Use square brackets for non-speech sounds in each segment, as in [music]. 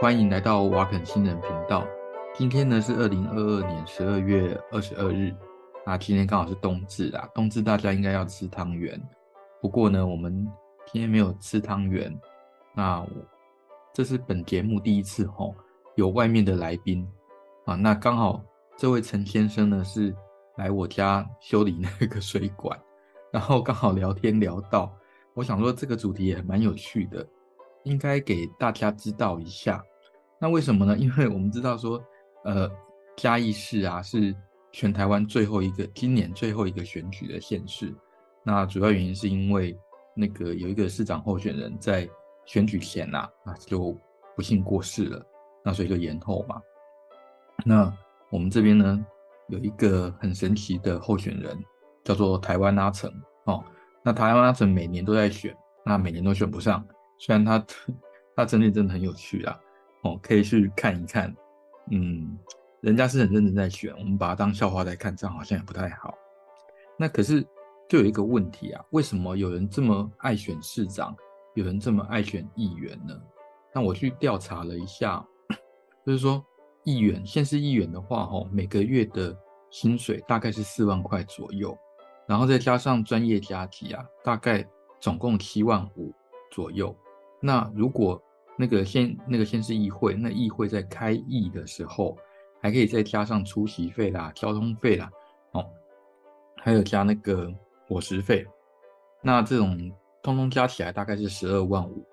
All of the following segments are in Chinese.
欢迎来到瓦肯新人频道。今天呢是二零二二年十二月二十二日，那今天刚好是冬至啦。冬至大家应该要吃汤圆，不过呢，我们今天没有吃汤圆。那这是本节目第一次吼，有外面的来宾啊。那刚好这位陈先生呢是来我家修理那个水管，[laughs] 然后刚好聊天聊到，我想说这个主题也蛮有趣的，应该给大家知道一下。那为什么呢？[laughs] 因为我们知道说，呃，嘉义市啊是全台湾最后一个今年最后一个选举的县市。那主要原因是因为那个有一个市长候选人在选举前呐啊，就不幸过世了，那所以就延后嘛。那我们这边呢有一个很神奇的候选人，叫做台湾阿成哦。那台湾阿成每年都在选，那每年都选不上，虽然他 [laughs] 他真的真的很有趣啊。哦，可以去看一看，嗯，人家是很认真在选，我们把它当笑话在看，这样好像也不太好。那可是就有一个问题啊，为什么有人这么爱选市长，有人这么爱选议员呢？那我去调查了一下，就是说议员，县市议员的话，哦，每个月的薪水大概是四万块左右，然后再加上专业加给啊，大概总共七万五左右。那如果那个先那个先是议会，那议会在开议的时候，还可以再加上出席费啦、交通费啦，哦，还有加那个伙食费，那这种通通加起来大概是十二万五，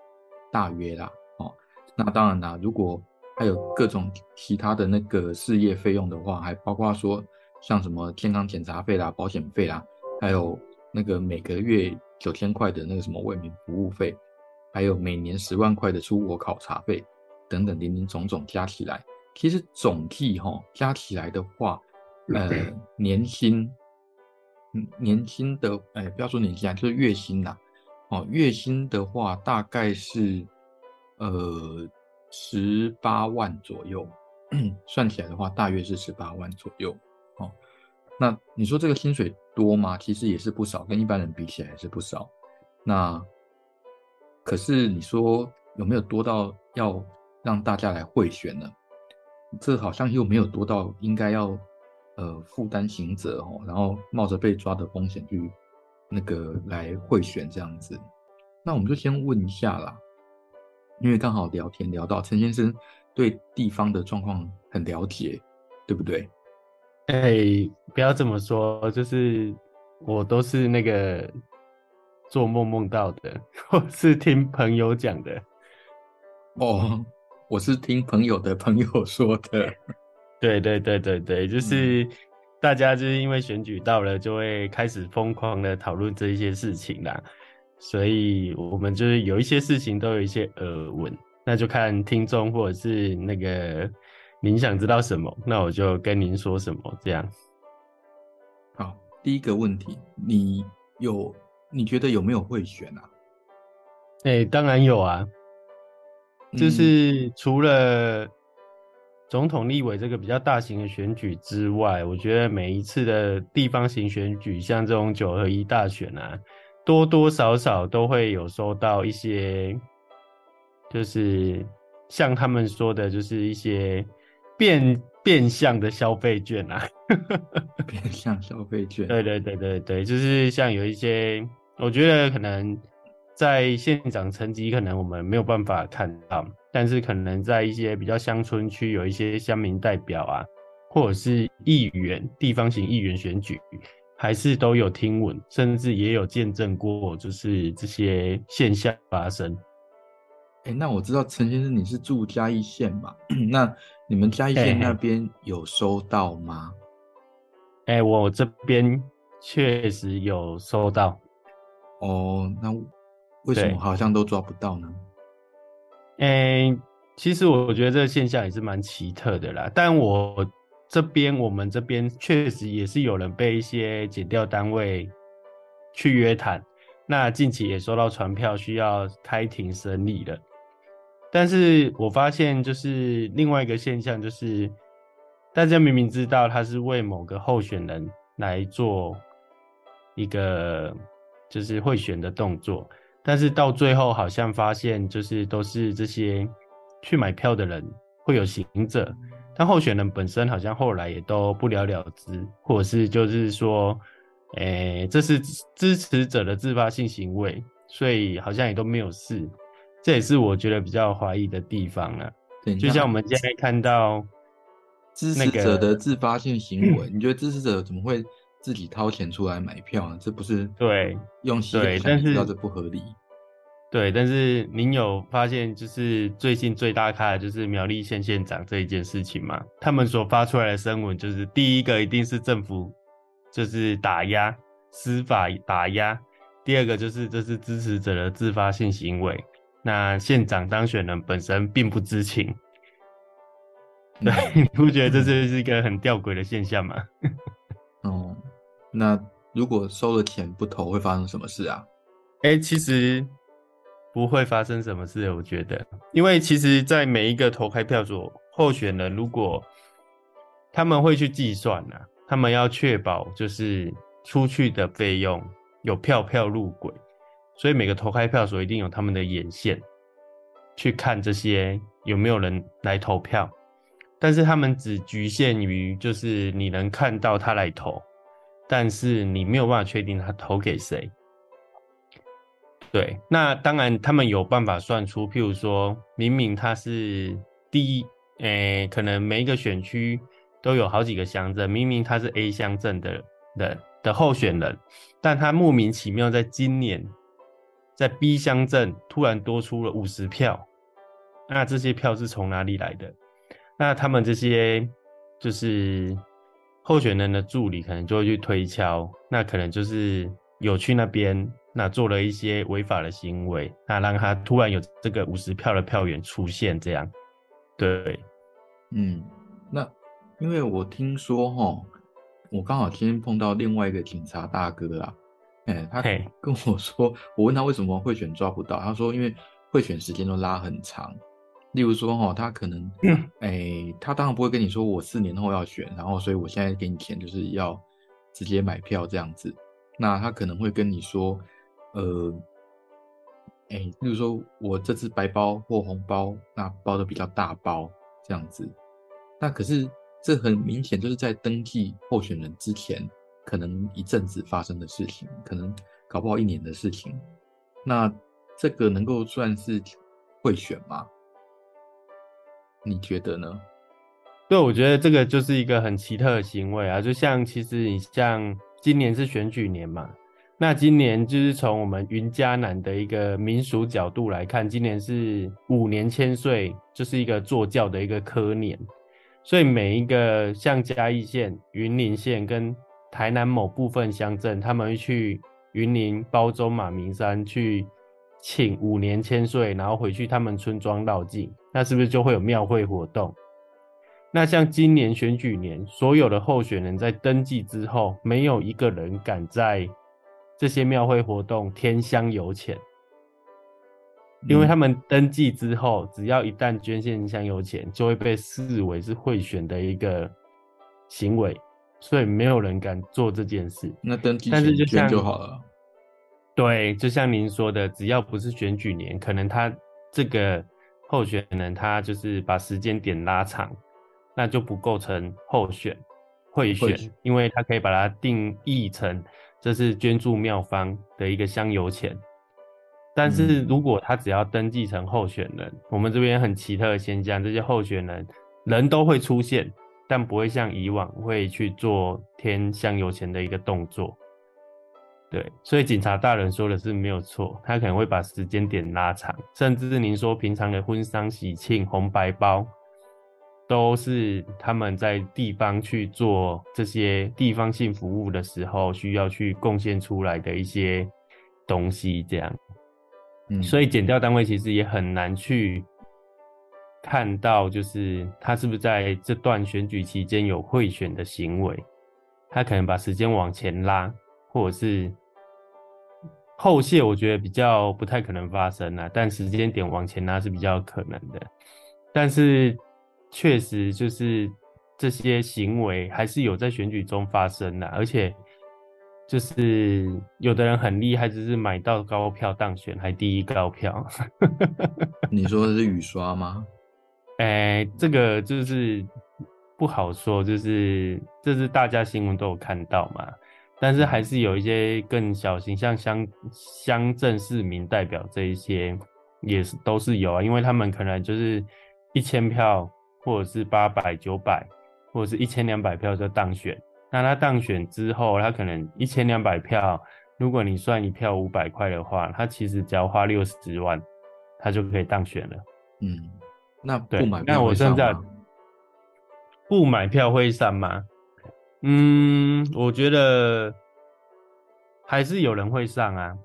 大约啦，哦，那当然啦，如果还有各种其他的那个事业费用的话，还包括说像什么健康检查费啦、保险费啦，还有那个每个月九千块的那个什么为民服务费。还有每年十万块的出国考察费等等，零零总总加起来，其实总计哈加起来的话，呃，[clears throat] 年薪，年薪的，哎，不要说年薪啊，就是月薪呐，哦，月薪的话大概是呃十八万左右，[coughs] 算起来的话大约是十八万左右，哦，那你说这个薪水多吗？其实也是不少，跟一般人比起来也是不少，那。可是你说有没有多到要让大家来贿选呢？这好像又没有多到应该要呃负担刑责哦，然后冒着被抓的风险去那个来贿选这样子。那我们就先问一下啦，因为刚好聊天聊到陈先生对地方的状况很了解，对不对？哎、不要这么说，就是我都是那个。做梦梦到的，或是听朋友讲的。哦，我是听朋友的朋友说的。对对对对对，就是大家就是因为选举到了，就会开始疯狂的讨论这一些事情啦。所以我们就是有一些事情都有一些耳闻，那就看听众或者是那个您想知道什么，那我就跟您说什么这样。好，第一个问题，你有。你觉得有没有贿选啊？哎、欸，当然有啊。就是除了总统、立委这个比较大型的选举之外，我觉得每一次的地方型选举，像这种九合一大选啊，多多少少都会有收到一些，就是像他们说的，就是一些变变相的消费券啊。[laughs] 变相消费券。对对对对对，就是像有一些。我觉得可能在县长层级，可能我们没有办法看到，但是可能在一些比较乡村区，有一些乡民代表啊，或者是议员、地方型议员选举，还是都有听闻，甚至也有见证过，就是这些现象发生。哎、欸，那我知道陈先生你是住嘉义县嘛？[clears throat] 那你们嘉义县那边有收到吗？哎、欸，我这边确实有收到。哦，那为什么好像都抓不到呢？诶，其实我觉得这个现象也是蛮奇特的啦。但我这边，我们这边确实也是有人被一些检调单位去约谈，那近期也收到传票，需要开庭审理了。但是我发现，就是另外一个现象，就是大家明明知道他是为某个候选人来做一个。就是贿选的动作，但是到最后好像发现，就是都是这些去买票的人会有行者，但候选人本身好像后来也都不了了之，或者是就是说，诶、这是支持者的自发性行为，所以好像也都没有事。这也是我觉得比较怀疑的地方了。对，就像我们现在看到支持者的自发性行为，[clears throat] 你觉得支持者怎么会自己掏钱出来买票呢？这不是对用心对，但是这不合理。对，但是您有发现，就是最近最大咖的就是苗栗县县长这一件事情吗？他们所发出来的声文，就是第一个一定是政府就是打压司法打压，第二个就是这是支持者的自发性行为。那县长当选人本身并不知情，对，[laughs] 你不觉得这就是一个很吊诡的现象吗？[laughs] 哦，那如果收了钱不投，会发生什么事啊？哎、欸，其实。不会发生什么事，我觉得，因为其实，在每一个投开票所候选人，如果他们会去计算呐、啊，他们要确保就是出去的费用有票票入轨，所以每个投开票所一定有他们的眼线，去看这些有没有人来投票，但是他们只局限于就是你能看到他来投，但是你没有办法确定他投给谁。对，那当然他们有办法算出，譬如说明明他是第一，诶，可能每一个选区都有好几个乡镇，明明他是 A 乡镇的人的候选人，但他莫名其妙在今年在 B 乡镇突然多出了五十票，那这些票是从哪里来的？那他们这些就是候选人的助理可能就会去推敲，那可能就是有去那边。那做了一些违法的行为，那让他突然有这个五十票的票源出现，这样，对，嗯，那因为我听说哈，我刚好今天碰到另外一个警察大哥啊，哎、欸，他跟我说，我问他为什么会选抓不到，他说因为会选时间都拉很长，例如说哈，他可能，哎、欸，他当然不会跟你说我四年后要选，然后所以我现在给你钱就是要直接买票这样子，那他可能会跟你说。呃，哎、欸，例如说我这次白包或红包，那包的比较大包这样子，那可是这很明显就是在登记候选人之前，可能一阵子发生的事情，可能搞不好一年的事情，那这个能够算是贿选吗？你觉得呢？对，我觉得这个就是一个很奇特的行为啊，就像其实你像今年是选举年嘛。那今年就是从我们云嘉南的一个民俗角度来看，今年是五年千岁，就是一个坐轿的一个科年，所以每一个像嘉义县、云林县跟台南某部分乡镇，他们会去云林包州马鸣山去请五年千岁，然后回去他们村庄绕境，那是不是就会有庙会活动？那像今年选举年，所有的候选人在登记之后，没有一个人敢在这些庙会活动添香油钱，因为他们登记之后，只要一旦捐献香油钱，就会被视为是贿选的一个行为，所以没有人敢做这件事。那登记前捐就好了。对，就像您说的，只要不是选举年，可能他这个候选人他就是把时间点拉长，那就不构成候选贿选，因为他可以把它定义成。这是捐助庙方的一个香油钱，但是如果他只要登记成候选人，嗯、我们这边很奇特的现象，这些候选人人都会出现，但不会像以往会去做添香油钱的一个动作。对，所以警察大人说的是没有错，他可能会把时间点拉长，甚至是您说平常的婚丧喜庆红白包。都是他们在地方去做这些地方性服务的时候，需要去贡献出来的一些东西，这样。嗯，所以减掉单位其实也很难去看到，就是他是不是在这段选举期间有贿选的行为。他可能把时间往前拉，或者是后谢，我觉得比较不太可能发生啊。但时间点往前拉是比较可能的，但是。确实，就是这些行为还是有在选举中发生的，而且就是有的人很厉害，只是买到高票当选，还第一高票。[laughs] 你说的是雨刷吗？哎，这个就是不好说，就是这是大家新闻都有看到嘛。但是还是有一些更小型，像乡乡镇市民代表这一些，也是都是有啊，因为他们可能就是一千票，或者是八百、九百，或者是一千两百票就当选。那他当选之后，他可能一千两百票，如果你算一票五百块的话，他其实只要花六十万，他就可以当选了。嗯，那不买票会上吗？那我现在不买票会上吗？嗯，我觉得还是有人会上啊，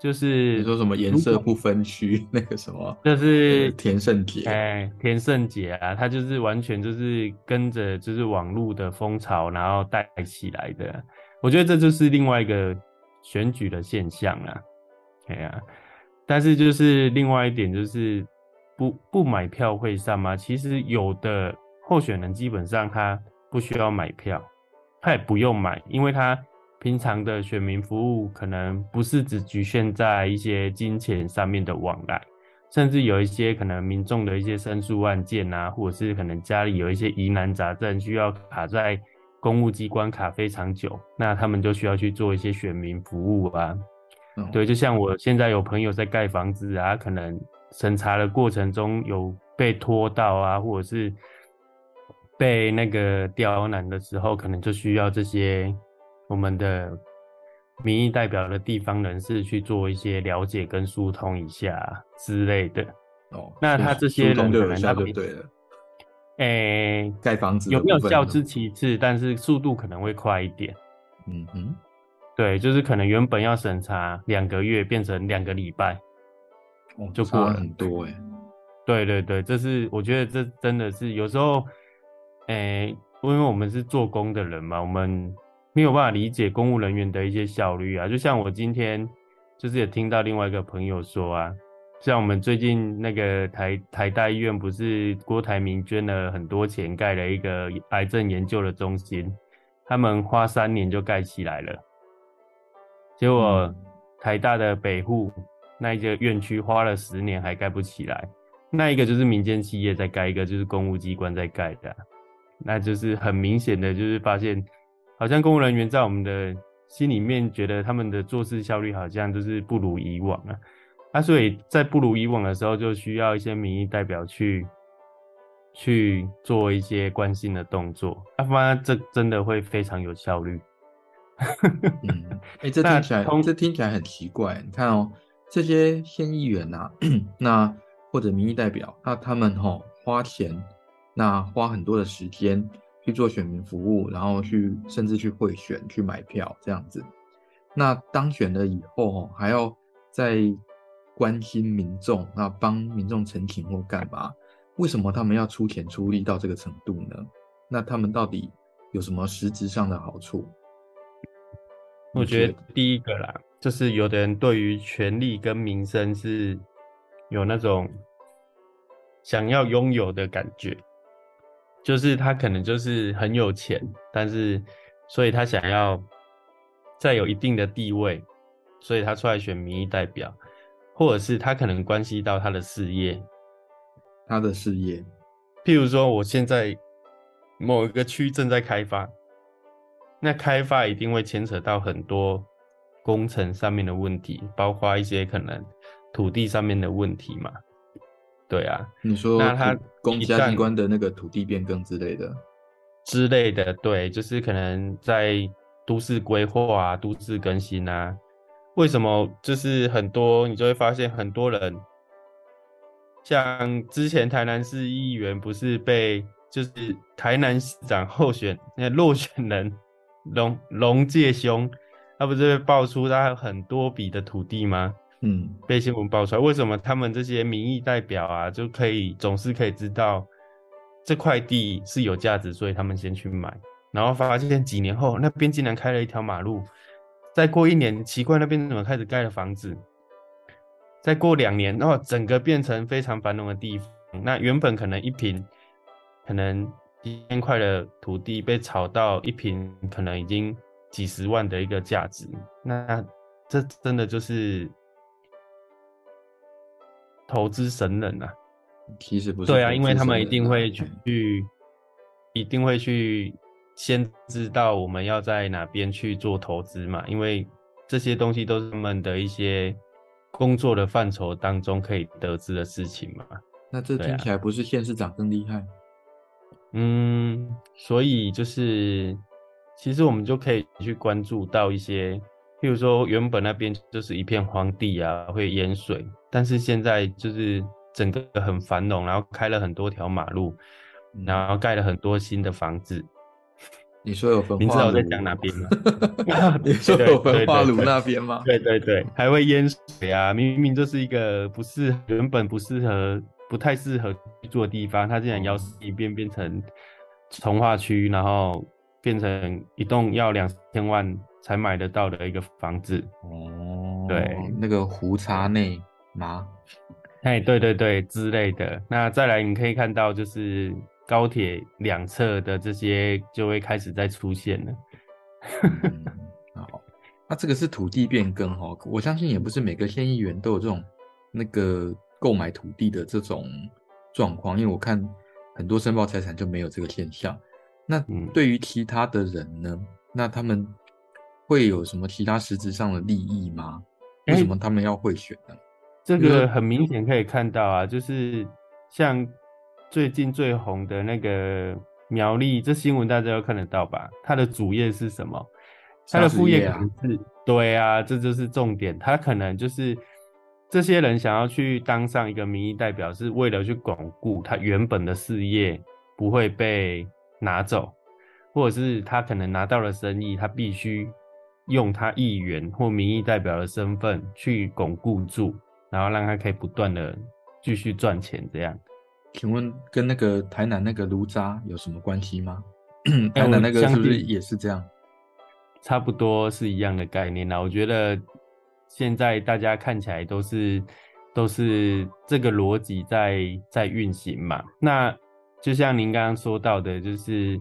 就是你说什么颜色不分区 [laughs] 那个什么，就是田圣杰，哎，田圣杰啊，他就是完全就是跟着就是网络的风潮，然后带起来的。我觉得这就是另外一个选举的现象啊，哎呀，但是就是另外一点就是不不买票会上吗？其实有的候选人基本上他不需要买票。他也不用买，因为他平常的选民服务可能不是只局限在一些金钱上面的往来，甚至有一些可能民众的一些申诉案件啊，或者是可能家里有一些疑难杂症需要卡在公务机关卡非常久，那他们就需要去做一些选民服务啊。嗯、对，就像我现在有朋友在盖房子啊，可能审查的过程中有被拖到啊，或者是。被那个刁难的时候，可能就需要这些我们的民意代表的地方人士去做一些了解跟疏通一下之类的。哦，那他这些人可能他就对了。哎、欸，盖房子有没有效之其次，但是速度可能会快一点。嗯哼，对，就是可能原本要审查两个月，变成两个礼拜，哦，就过了很多哎。对对对，这是我觉得这真的是有时候。哎、欸，因为我们是做工的人嘛，我们没有办法理解公务人员的一些效率啊。就像我今天就是也听到另外一个朋友说啊，像我们最近那个台台大医院不是郭台铭捐了很多钱盖了一个癌症研究的中心，他们花三年就盖起来了，结果台大的北护那一个院区花了十年还盖不起来，那一个就是民间企业在盖，一个就是公务机关在盖的。那就是很明显的，就是发现，好像公务人员在我们的心里面觉得他们的做事效率好像就是不如以往啊。那所以在不如以往的时候，就需要一些民意代表去去做一些关心的动作。那发现这真的会非常有效率。[laughs] 嗯，哎、欸，这听起来这听起来很奇怪。你看哦，这些县议员呐、啊，[clears throat] 那或者民意代表，那他们吼、哦、花钱。那花很多的时间去做选民服务，然后去甚至去贿选、去买票这样子。那当选了以后，还要再关心民众，那帮民众澄清或干嘛？为什么他们要出钱出力到这个程度呢？那他们到底有什么实质上的好处？我觉得第一个啦，就是有的人对于权力跟名声是有那种想要拥有的感觉。就是他可能就是很有钱，但是所以他想要再有一定的地位，所以他出来选民意代表，或者是他可能关系到他的事业，他的事业，譬如说我现在某一个区正在开发，那开发一定会牵扯到很多工程上面的问题，包括一些可能土地上面的问题嘛。对啊，你说那他公家机关的那个土地变更之类的，之类的，对，就是可能在都市规划啊、都市更新啊，为什么就是很多你就会发现很多人，像之前台南市议员不是被就是台南市长候选那落选人龙龙介雄，他不是被爆出他有很多笔的土地吗？嗯，被新闻爆出来，为什么他们这些民意代表啊，就可以总是可以知道这块地是有价值，所以他们先去买，然后发现几年后那边竟然开了一条马路，再过一年，奇怪那边怎么开始盖了房子？再过两年，然后整个变成非常繁荣的地方，那原本可能一平可能一千块的土地被炒到一平可能已经几十万的一个价值，那这真的就是。投资神人啊，其实不是。对啊，因为他们一定会去，嗯、一定会去先知道我们要在哪边去做投资嘛，因为这些东西都是他们的一些工作的范畴当中可以得知的事情嘛。那这听起来不是县市长更厉害？嗯，所以就是，其实我们就可以去关注到一些，譬如说原本那边就是一片荒地啊，会淹水，但是现在就是整个很繁荣，然后开了很多条马路，然后盖了很多新的房子。[laughs] 你说有焚化炉？你知道我在讲哪边吗？[laughs] 你说有焚化炉那边吗？对对对，还会淹水啊！明明就是一个不适，原本不适合。不太适合居住的地方，它竟然摇身一变变成从化区，然后变成一栋要两千万才买得到的一个房子。哦，对，那个胡叉内吗？哎，对对对，之类的。那再来，你可以看到，就是高铁两侧的这些就会开始在出现了。嗯、好，那这个是土地变更哈，我相信也不是每个县议员都有这种那个。购买土地的这种状况，因为我看很多申报财产就没有这个现象。那对于其他的人呢？嗯、那他们会有什么其他实质上的利益吗？为什么他们要贿选呢？这个很明显可以看到啊，就是像最近最红的那个苗栗，这新闻大家都看得到吧？它的主业是什么？它的副业可能是、啊、对啊，这就是重点。它可能就是。这些人想要去当上一个民意代表，是为了去巩固他原本的事业不会被拿走，或者是他可能拿到了生意，他必须用他议员或民意代表的身份去巩固住，然后让他可以不断的继续赚钱。这样，请问跟那个台南那个卢渣有什么关系吗？[clears throat] 台南那个是不是也是这样？差不多是一样的概念啦，我觉得。现在大家看起来都是都是这个逻辑在在运行嘛。那就像您刚刚说到的，就是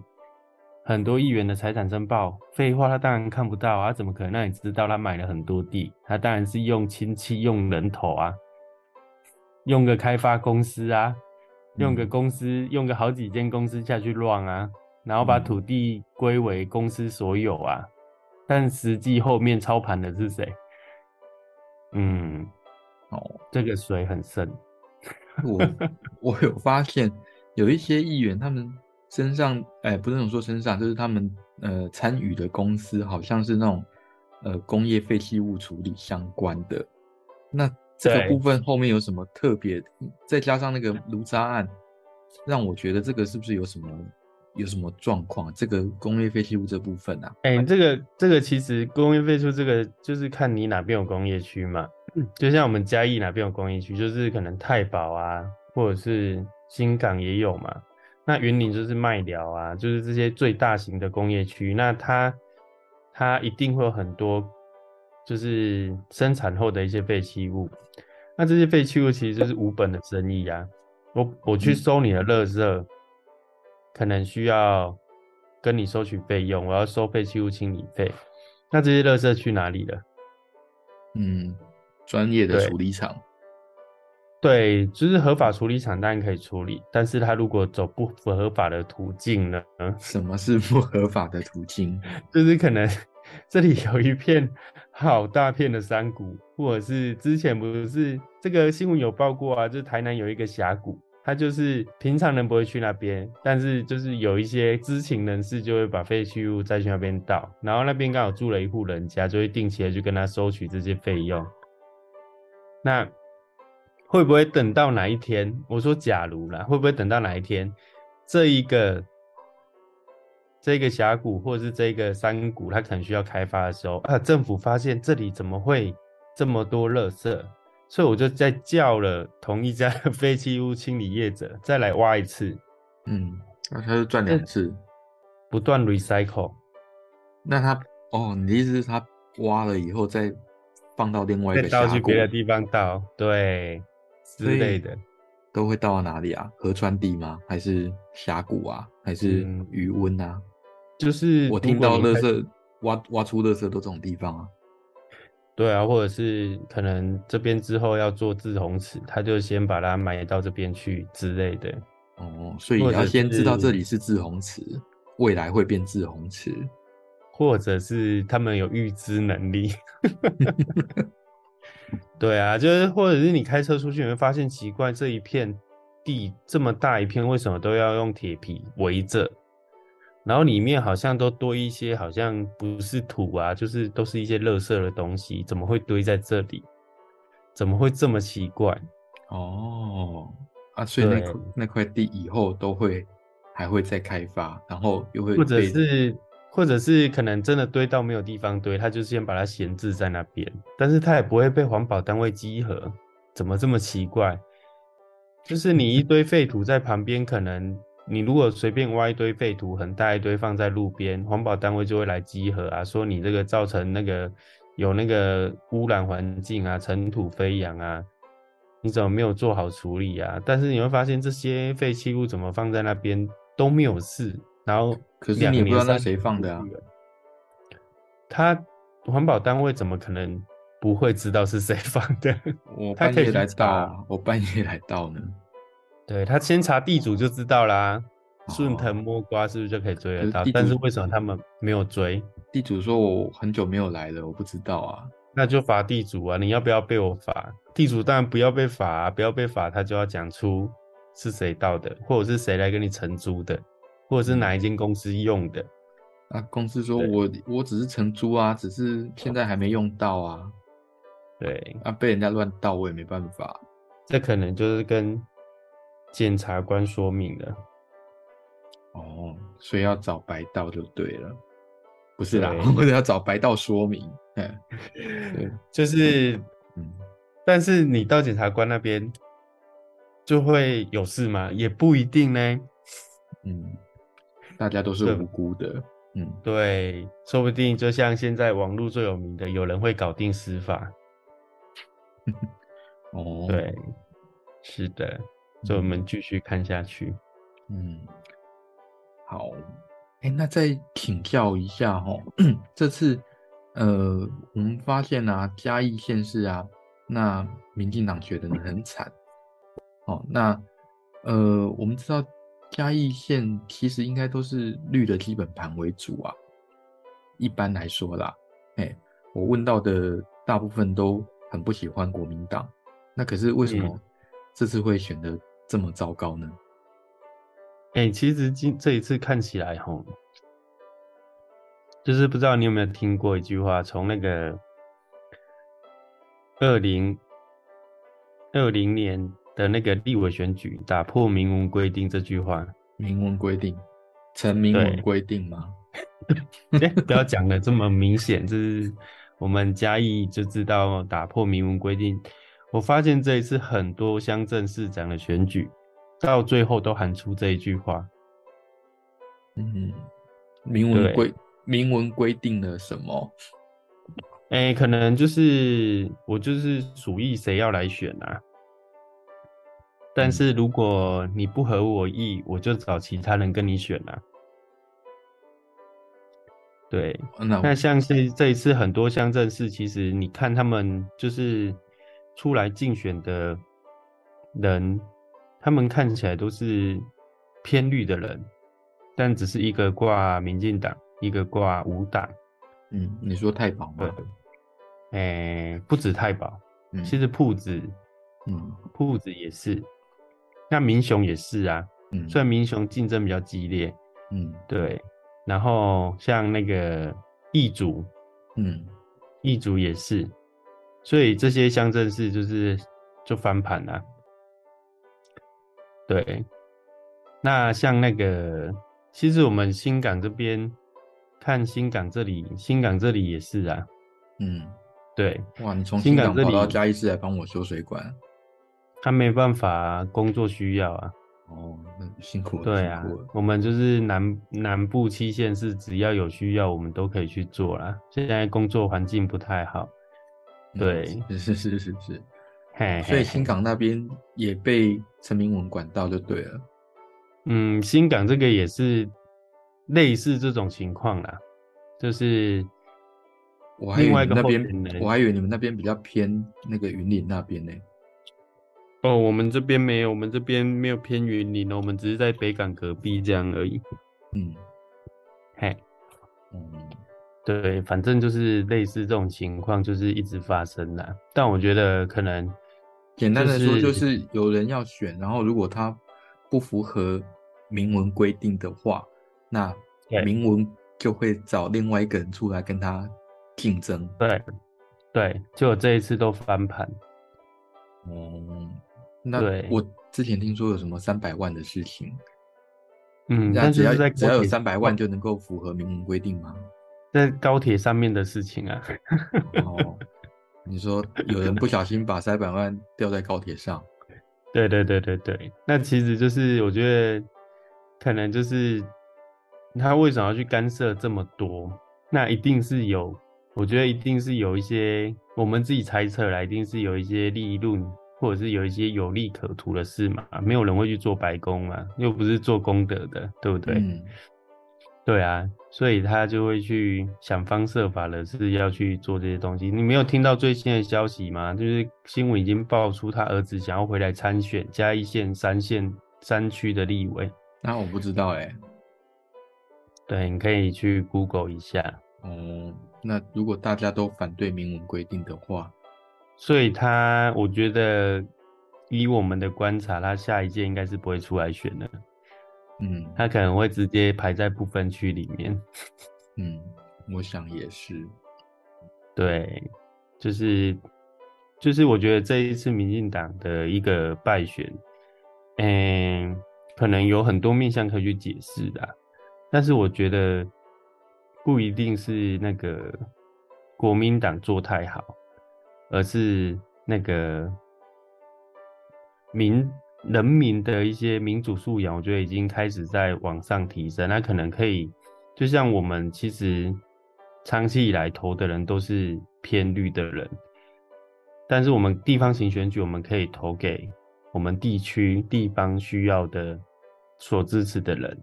很多议员的财产申报，废话，他当然看不到啊，怎么可能让你知道他买了很多地？他当然是用亲戚、用人头啊，用个开发公司啊，用个公司，嗯、用个好几间公司下去乱啊，然后把土地归为公司所有啊。嗯、但实际后面操盘的是谁？嗯，哦，这个水很深。我我有发现，有一些议员他们身上，哎，不是说身上，就是他们呃参与的公司，好像是那种呃工业废弃物处理相关的。那这个部分后面有什么特别？再加上那个卢渣案，让我觉得这个是不是有什么？有什么状况？这个工业废弃物这部分啊？哎、欸，这个这个其实工业废弃物这个就是看你哪边有工业区嘛。嗯，就像我们嘉义哪边有工业区，就是可能太保啊，或者是新港也有嘛。那云林就是麦寮啊，就是这些最大型的工业区。那它它一定会有很多，就是生产后的一些废弃物。那这些废弃物其实就是无本的生意啊。我我去收你的垃圾。嗯可能需要跟你收取费用，我要收废弃物清理费。那这些垃圾去哪里了？嗯，专业的处理厂。对，就是合法处理厂当然可以处理，但是他如果走不符合法的途径呢？[laughs] 什么是不合法的途径？[laughs] 就是可能这里有一片好大片的山谷，或者是之前不是这个新闻有报过啊，就是台南有一个峡谷。它就是平常人不会去那边，但是就是有一些知情人士就会把废弃物再去那边倒，然后那边刚好住了一户人家，就会定期的去跟他收取这些费用。那会不会等到哪一天？我说假如啦，会不会等到哪一天，这一个这个峡谷或者是这个山谷，它可能需要开发的时候啊，政府发现这里怎么会这么多垃圾？所以我就再叫了同一家的废弃物清理业者再来挖一次，嗯，那他就赚两次，不断 recycle。那他哦，你的意思是他挖了以后再放到另外一个峡谷，再倒去别的地方倒，对，之类的，都会倒到哪里啊？河川地吗？还是峡谷啊？还是鱼塭啊？就是我听到垃圾挖挖出垃圾都这种地方啊。对啊，或者是可能这边之后要做滞洪池，他就先把它埋到这边去之类的。哦，所以你要先知道这里是滞洪池，未来会变滞洪池，或者是他们有预知能力。[laughs] [laughs] 对啊，就是或者是你开车出去，你会发现奇怪，这一片地这么大一片，为什么都要用铁皮围着？然后里面好像都堆一些，好像不是土啊，就是都是一些垃圾的东西，怎么会堆在这里？怎么会这么奇怪？哦，啊，所以那块那块地以后都会还会再开发，然后又会或者是或者是可能真的堆到没有地方堆，他就先把它闲置在那边，但是他也不会被环保单位稽核，怎么这么奇怪？就是你一堆废土在旁边，可能。你如果随便挖一堆废土，很大一堆放在路边，环保单位就会来稽核啊，说你这个造成那个有那个污染环境啊，尘土飞扬啊，你怎么没有做好处理啊？但是你会发现这些废弃物怎么放在那边都没有事，然后可是你也不知道那谁放的啊？他环保单位怎么可能不会知道是谁 [laughs] 放的？我半夜来倒，我半夜来倒呢。对，他先查地主就知道啦，顺藤摸瓜是不是就可以追得到？但是为什么他们没有追？地主说：“我很久没有来了，我不知道啊。”那就罚地主啊！你要不要被我罚？地主当然不要被罚啊，不要被罚，他就要讲出是谁盗的，或者是谁来跟你承租的，或者是哪一间公司用的。啊，公司说我我只是承租啊，只是现在还没用到啊。对，啊，被人家乱盗我也没办法。这可能就是跟。检察官说明的，哦，所以要找白道就对了，不是啦，[laughs] 或者要找白道说明，嗯，对，[laughs] 就是，嗯，但是你到检察官那边就会有事吗？也不一定呢，嗯，大家都是无辜的，嗯，对，说不定就像现在网络最有名的，有人会搞定司法，[laughs] 哦，对，是的。所以我们继续看下去。嗯，好。哎、欸，那再请教一下哈，[clears throat] 这次呃，我们发现啊，嘉义县市啊，那民进党觉得你很惨。哦，那呃，我们知道嘉义县其实应该都是绿的基本盘为主啊。一般来说啦，哎、欸，我问到的大部分都很不喜欢国民党。那可是为什么这次会选的？这么糟糕呢？哎、欸，其实今这一次看起来，吼，就是不知道你有没有听过一句话，从那个二零二零年的那个立委选举打破明文规定这句话。明文规定，成明文规定吗？欸、[laughs] 不要讲的这么明显，就是我们嘉义就知道打破明文规定。我发现这一次很多乡镇市长的选举，到最后都喊出这一句话。嗯，明文规明文规定了什么？哎、欸，可能就是我就是属意谁要来选啊。但是如果你不合我意，我就找其他人跟你选啊。对，那，那像是这一次很多乡镇市，其实你看他们就是。出来竞选的人，他们看起来都是偏绿的人，但只是一个挂民进党，一个挂无党。嗯，你说太保吗？哎、欸，不止太保，嗯、其实铺子，嗯，铺子也是，那民雄也是啊。嗯，虽然民雄竞争比较激烈，嗯，对。然后像那个义族，嗯，义竹也是。所以这些乡镇市就是就翻盘了，对。那像那个，其实我们新港这边看新港这里，新港这里也是啊，嗯，对。哇，你从新港跑到嘉义市来帮我修水管？他没办法啊，工作需要啊。哦，那辛苦了。对啊，我们就是南南部七县市，只要有需要，我们都可以去做啦。现在工作环境不太好。对，是是是是是，嘿，所以新港那边也被陈明文管到就对了。嗯，新港这个也是类似这种情况啦，就是我还以为那另外一个候选人边，我还以为你们那边比较偏那个云林那边呢。哦，我们这边没有，我们这边没有偏云林哦，我们只是在北港隔壁这样而已。嗯，嘿，嗯，对，反正就是类似这种情况，就是一直发生啦。但我觉得可能简单的说，就是有人要选，然后如果他不符合明文规定的话，那明文就会找另外一个人出来跟他竞争。对，对，就我这一次都翻盘。哦。那我之前听说有什么三百万的事情，嗯，但只要在只要有三百万就能够符合明文规定吗？在高铁上面的事情啊。[laughs] 哦，你说有人不小心把三百万掉在高铁上？对对对对对，那其实就是我觉得可能就是他为什么要去干涉这么多？那一定是有，我觉得一定是有一些我们自己猜测来，一定是有一些利益论。或者是有一些有利可图的事嘛，没有人会去做白工嘛，又不是做功德的，对不对？嗯，对啊，所以他就会去想方设法的是要去做这些东西。你没有听到最新的消息吗？就是新闻已经爆出他儿子想要回来参选嘉义县三县山区的立委。那我不知道哎、欸。对，你可以去 Google 一下。哦、嗯，那如果大家都反对明文规定的话。所以他，我觉得以我们的观察，他下一届应该是不会出来选的。嗯，他可能会直接排在不分区里面。嗯，我想也是。[laughs] 对，就是就是，我觉得这一次民进党的一个败选，嗯，可能有很多面向可以去解释的，但是我觉得不一定是那个国民党做太好。而是那个民人民的一些民主素养，我觉得已经开始在往上提升。那可能可以，就像我们其实长期以来投的人都是偏绿的人，但是我们地方型选举，我们可以投给我们地区地方需要的所支持的人，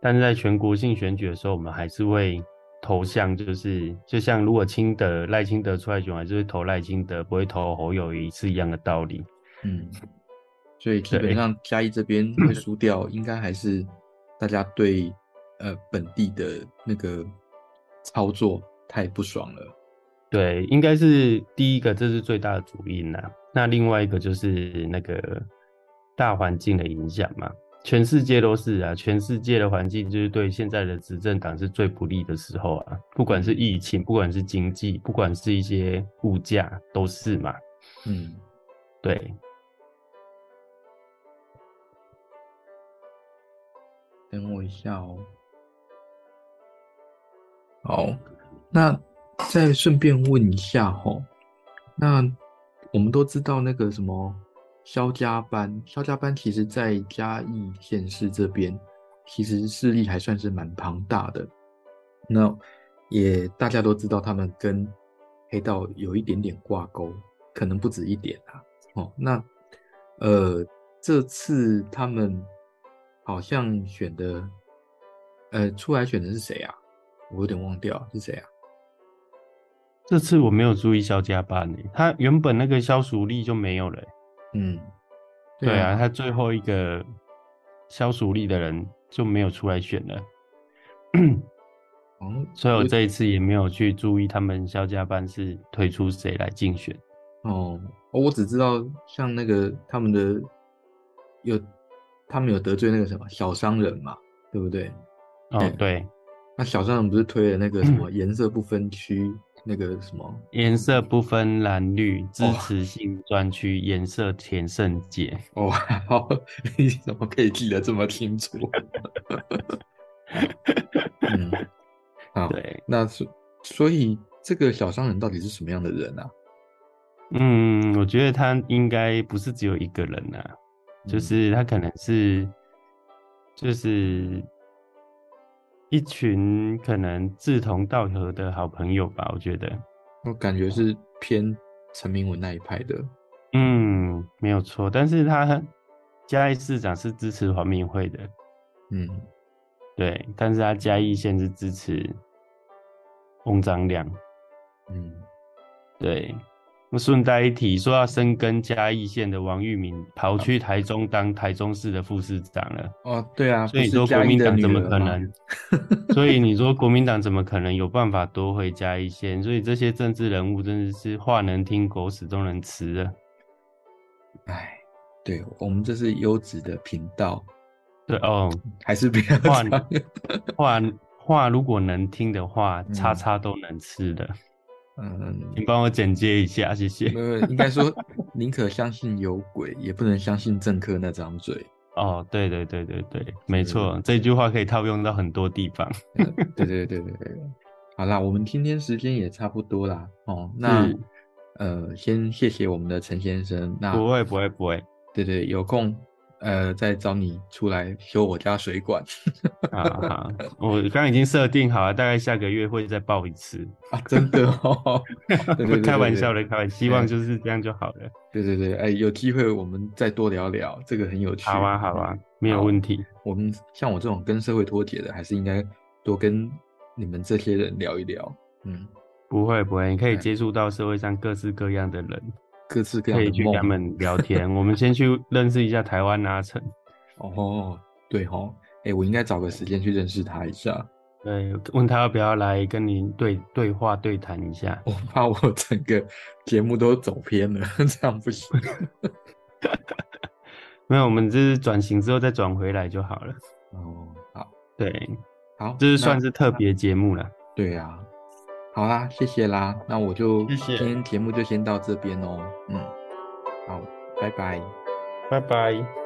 但是在全国性选举的时候，我们还是会。投向就是，就像如果清德赖清德出来选，还是会投赖清德，不会投侯友谊，是一样的道理。嗯，所以基本上嘉义这边 [clears throat] 会输掉，应该还是大家对呃本地的那个操作太不爽了。对，应该是第一个，这是最大的主因呐。那另外一个就是那个大环境的影响嘛。全世界都是啊，全世界的环境就是对现在的执政党是最不利的时候啊。不管是疫情，不管是经济，不管是一些物价，都是嘛。嗯，对。等我一下哦。好，那再顺便问一下哦，那我们都知道那个什么。萧家班，萧家班其实在嘉义县市这边，其实势力还算是蛮庞大的。那也大家都知道，他们跟黑道有一点点挂钩，可能不止一点啊。哦，那呃，这次他们好像选的，呃，出来选的是谁啊？我有点忘掉是谁啊？这次我没有注意萧家班诶，他原本那个萧淑丽就没有了。嗯，对啊，他最后一个消暑力的人就没有出来选了。[clears throat] 哦，所以我这一次也没有去注意他们肖家班是推出谁来竞选。哦，我只知道像那个他们的有，他们有得罪那个什么小商人嘛，对不对？哦，对，那小商人不是推了那个什么 [laughs] 颜色不分区？那个什么颜色不分蓝绿，支持性专区，颜色填胜解。哦，好，你怎么可以记得这么清楚？[laughs] 嗯，好，对，那所所以这个小商人到底是什么样的人啊？嗯，我觉得他应该不是只有一个人啊，就是他可能是，就是。一群可能志同道合的好朋友吧，我觉得。我感觉是偏陈明文那一派的。嗯，没有错。但是他嘉义市长是支持黄明惠的。嗯，对。但是他嘉义县是支持翁章亮。嗯，对。那顺带一提，说要深耕嘉义县的王玉明跑去台中当台中市的副市长了。哦，对啊，所以说国民党怎么可能？[laughs] 所以你说国民党怎么可能有办法夺回嘉义县？所以这些政治人物真的是话能听，狗屎都能吃了。哎，对我们这是优质的频道。对哦，[laughs] 还是不要话话话，如果能听的话，叉叉都能吃的。嗯，请帮我简介一下，谢谢。呃，应该说，[laughs] 宁可相信有鬼，也不能相信政客那张嘴。哦，对对对对对，没错，这句话可以套用到很多地方。对对对对对对。好啦，我们今天时间也差不多啦。哦，那呃，先谢谢我们的陈先生。那不会不会不会。对对，有空。呃，再找你出来修我家水管。好 [laughs] 好，我刚刚已经设定好了，大概下个月会再报一次啊，真的哦，对对对 [laughs] 对开玩笑的，开玩笑，希望就是这样就好了。对对对，哎，有机会我们再多聊聊，这个很有趣。好啊，好啊，没有问题。我们像我这种跟社会脱节的，还是应该多跟你们这些人聊一聊。嗯，不会不会，你可以接触到社会上各式各样的人。各自各样可以去跟他们聊天。[laughs] 我们先去认识一下台湾阿成。哦，对哦，哎、欸，我应该找个时间去认识他一下。对，问他要不要来跟您对对话对谈一下。我怕我整个节目都走偏了，[laughs] 这样不行。[laughs] 没有，我们这是转型之后再转回来就好了。哦，好，对，好，这是算是特别节目了。对呀、啊。好啦，谢谢啦，那我就今天节目就先到这边哦。嗯，好，拜拜，拜拜。